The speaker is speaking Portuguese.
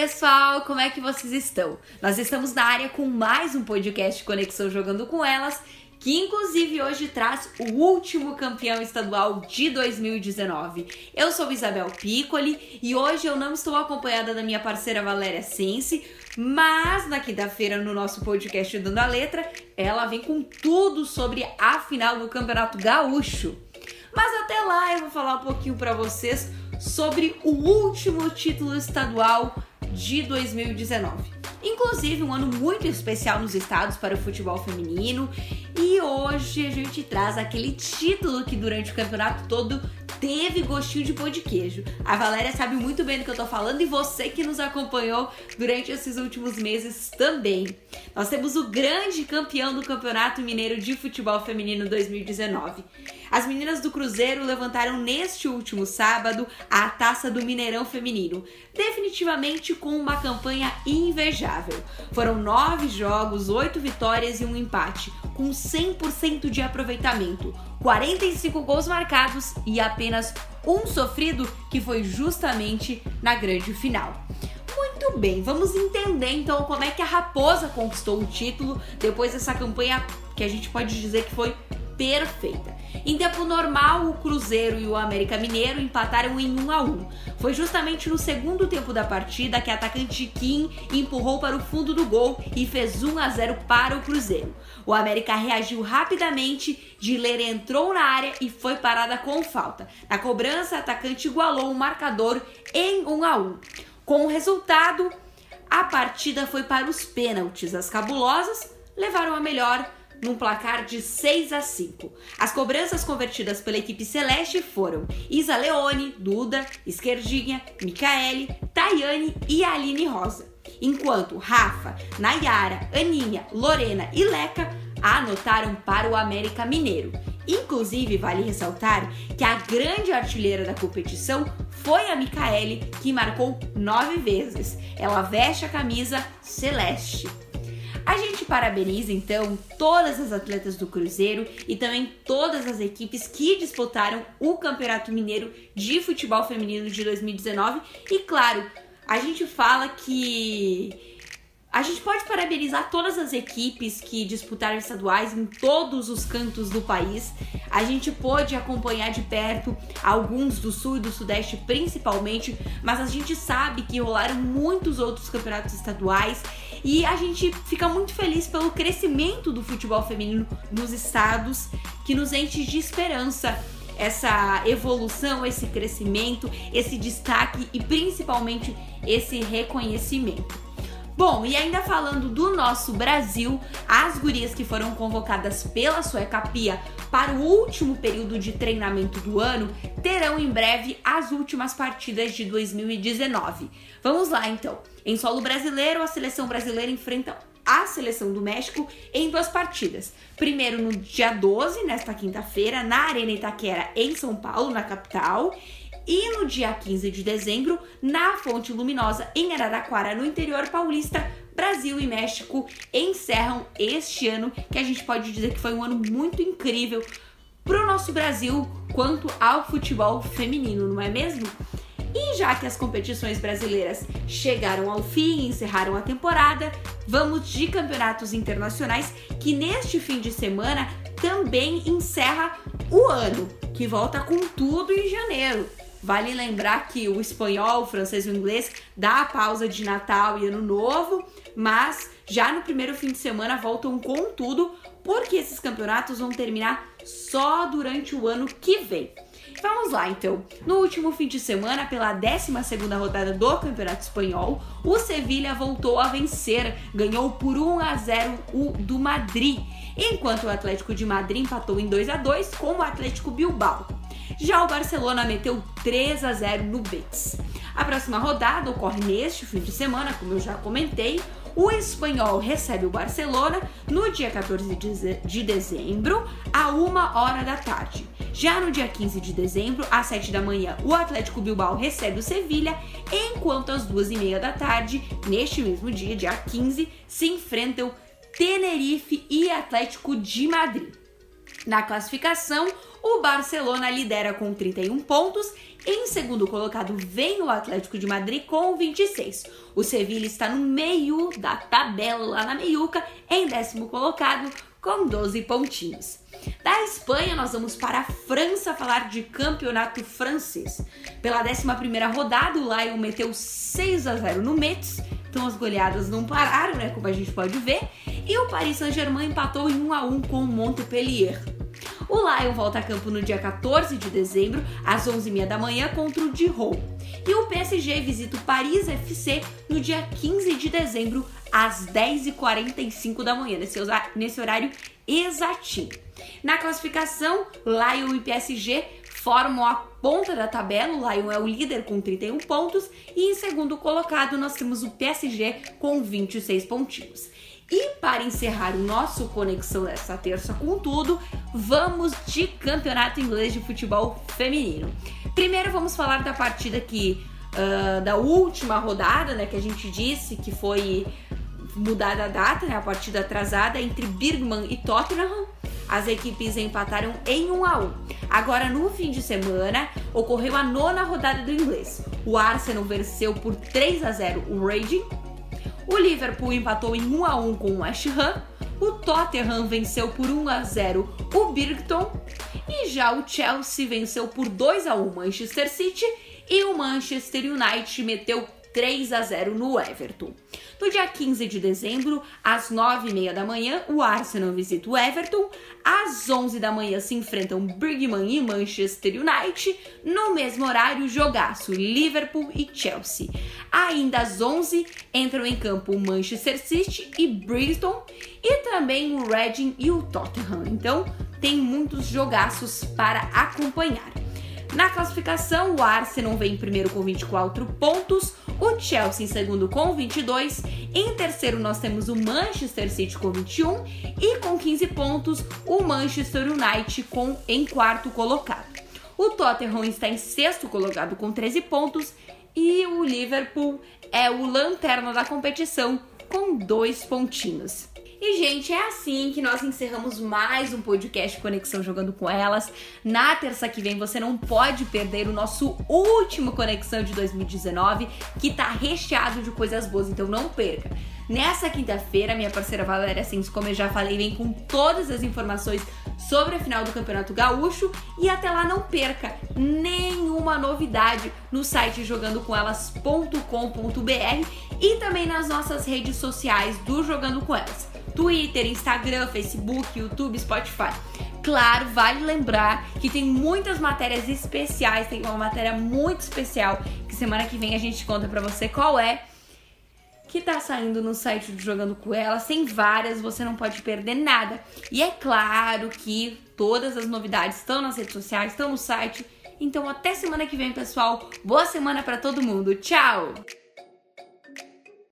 pessoal, como é que vocês estão? Nós estamos na área com mais um podcast Conexão Jogando com Elas, que inclusive hoje traz o último campeão estadual de 2019. Eu sou Isabel Piccoli e hoje eu não estou acompanhada da minha parceira Valéria Sense, mas na quinta-feira no nosso podcast Dando a Letra, ela vem com tudo sobre a final do Campeonato Gaúcho. Mas até lá eu vou falar um pouquinho para vocês sobre o último título estadual de 2019. Inclusive, um ano muito especial nos estados para o futebol feminino. E hoje a gente traz aquele título que durante o campeonato todo teve gostinho de pão de queijo. A Valéria sabe muito bem do que eu tô falando e você que nos acompanhou durante esses últimos meses também. Nós temos o grande campeão do Campeonato Mineiro de Futebol Feminino 2019. As meninas do Cruzeiro levantaram neste último sábado a taça do Mineirão Feminino, definitivamente com uma campanha invejável. Foram nove jogos, oito vitórias e um empate, com 100% de aproveitamento, 45 gols marcados e apenas um sofrido, que foi justamente na grande final. Muito bem, vamos entender então como é que a Raposa conquistou o título depois dessa campanha que a gente pode dizer que foi perfeita. Em tempo normal, o Cruzeiro e o América Mineiro empataram em 1 a 1. Foi justamente no segundo tempo da partida que atacante Kim empurrou para o fundo do gol e fez 1 a 0 para o Cruzeiro. O América reagiu rapidamente, Diler entrou na área e foi parada com falta. Na cobrança, atacante igualou o marcador em 1 a 1. Com o resultado, a partida foi para os pênaltis. As cabulosas levaram a melhor num placar de 6 a 5. As cobranças convertidas pela equipe celeste foram Isa Leone, Duda, Esquerdinha, Micaele, Tayane e Aline Rosa. Enquanto Rafa, Nayara, Aninha, Lorena e Leca anotaram para o América Mineiro. Inclusive, vale ressaltar que a grande artilheira da competição foi a Micaele, que marcou nove vezes. Ela veste a camisa celeste. A gente parabeniza então todas as atletas do Cruzeiro e também todas as equipes que disputaram o Campeonato Mineiro de Futebol Feminino de 2019 e claro, a gente fala que a gente pode parabenizar todas as equipes que disputaram estaduais em todos os cantos do país. A gente pôde acompanhar de perto alguns do sul e do sudeste principalmente, mas a gente sabe que rolaram muitos outros campeonatos estaduais e a gente fica muito feliz pelo crescimento do futebol feminino nos estados, que nos enche de esperança essa evolução, esse crescimento, esse destaque e principalmente esse reconhecimento. Bom, e ainda falando do nosso Brasil, as gurias que foram convocadas pela Sueca Pia para o último período de treinamento do ano terão em breve as últimas partidas de 2019. Vamos lá então. Em solo brasileiro, a seleção brasileira enfrenta a seleção do México em duas partidas. Primeiro no dia 12, nesta quinta-feira, na Arena Itaquera, em São Paulo, na capital, e no dia 15 de dezembro, na Fonte Luminosa, em Araraquara, no interior paulista, Brasil e México encerram este ano, que a gente pode dizer que foi um ano muito incrível para o nosso Brasil quanto ao futebol feminino, não é mesmo? E já que as competições brasileiras chegaram ao fim e encerraram a temporada, vamos de campeonatos internacionais que neste fim de semana também encerra o ano, que volta com tudo em janeiro. Vale lembrar que o espanhol, o francês e o inglês dá a pausa de Natal e Ano Novo, mas já no primeiro fim de semana voltam com tudo, porque esses campeonatos vão terminar só durante o ano que vem. Vamos lá então. No último fim de semana, pela 12 rodada do Campeonato Espanhol, o Sevilha voltou a vencer, ganhou por 1 a 0 o do Madrid, enquanto o Atlético de Madrid empatou em 2 a 2 com o Atlético Bilbao. Já o Barcelona meteu 3 a 0 no Betis. A próxima rodada ocorre neste fim de semana, como eu já comentei. O espanhol recebe o Barcelona no dia 14 de dezembro, a 1 hora da tarde. Já no dia 15 de dezembro, às 7 da manhã, o Atlético Bilbao recebe o Sevilha, enquanto às 2 e meia da tarde, neste mesmo dia, dia 15, se enfrentam Tenerife e Atlético de Madrid. Na classificação, o Barcelona lidera com 31 pontos Em segundo colocado vem o Atlético de Madrid com 26. O Sevilla está no meio da tabela, na meiuca, em décimo colocado com 12 pontinhos. Da Espanha, nós vamos para a França falar de campeonato francês. Pela 11 rodada, o Lyon meteu 6 a 0 no Metz, então as goleadas não pararam, né, como a gente pode ver, e o Paris Saint-Germain empatou em 1 a 1 com o Montpellier. O Lyon volta a campo no dia 14 de dezembro, às 11h30 da manhã, contra o Dijon. E o PSG visita o Paris FC no dia 15 de dezembro, às 10h45 da manhã, nesse, horário exatinho. Na classificação, Lyon e PSG formam a ponta da tabela. O Lyon é o líder com 31 pontos e em segundo colocado nós temos o PSG com 26 pontinhos. E para encerrar o nosso conexão dessa terça com tudo, vamos de campeonato inglês de futebol feminino. Primeiro vamos falar da partida que uh, da última rodada, né, que a gente disse que foi mudada a data, né, a partida atrasada entre Birmingham e Tottenham. As equipes empataram em 1 a 1. Agora no fim de semana ocorreu a nona rodada do inglês. O Arsenal venceu por 3 a 0 o Raging. O Liverpool empatou em 1 a 1 com o West Ham. O Tottenham venceu por 1 a 0 o Birkton e já o Chelsea venceu por 2 a 1 o Manchester City e o Manchester United meteu 3 a 0 no Everton. No dia 15 de dezembro, às 9h30 da manhã, o Arsenal visita o Everton. Às 11 da manhã se enfrentam Birmingham e Manchester United. No mesmo horário, jogaço Liverpool e Chelsea. Ainda às 11 entram em campo Manchester City e Bristol e também o Reading e o Tottenham. Então, tem muitos jogaços para acompanhar. Na classificação, o Arsenal vem em primeiro com 24 pontos, Chelsea em segundo com 22, em terceiro nós temos o Manchester City com 21 e com 15 pontos o Manchester United com em quarto colocado. O Tottenham está em sexto colocado com 13 pontos e o Liverpool é o lanterna da competição com dois pontinhos. E, gente, é assim que nós encerramos mais um podcast Conexão Jogando com Elas. Na terça que vem você não pode perder o nosso último Conexão de 2019, que tá recheado de coisas boas, então não perca. Nessa quinta-feira, minha parceira Valéria Sins, como eu já falei, vem com todas as informações sobre a final do Campeonato Gaúcho e até lá não perca nenhuma novidade no site jogandocomelas.com.br e também nas nossas redes sociais do Jogando com Elas. Twitter, Instagram, Facebook, YouTube, Spotify. Claro, vale lembrar que tem muitas matérias especiais, tem uma matéria muito especial que semana que vem a gente conta para você qual é que tá saindo no site do Jogando com Elas. Tem várias, você não pode perder nada. E é claro que todas as novidades estão nas redes sociais, estão no site. Então até semana que vem, pessoal. Boa semana para todo mundo. Tchau.